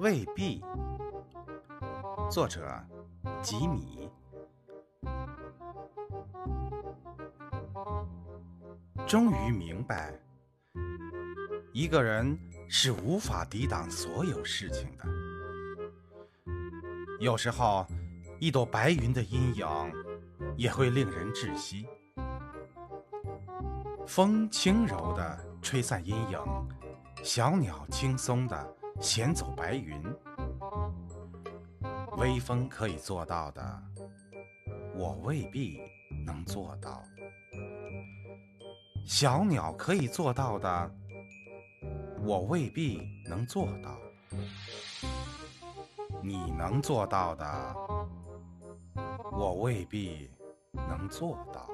未必。作者：吉米。终于明白，一个人是无法抵挡所有事情的。有时候，一朵白云的阴影也会令人窒息。风轻柔地吹散阴影，小鸟轻松地衔走白云。微风可以做到的，我未必能做到；小鸟可以做到的，我未必能做到。你能做到的，我未必能做到。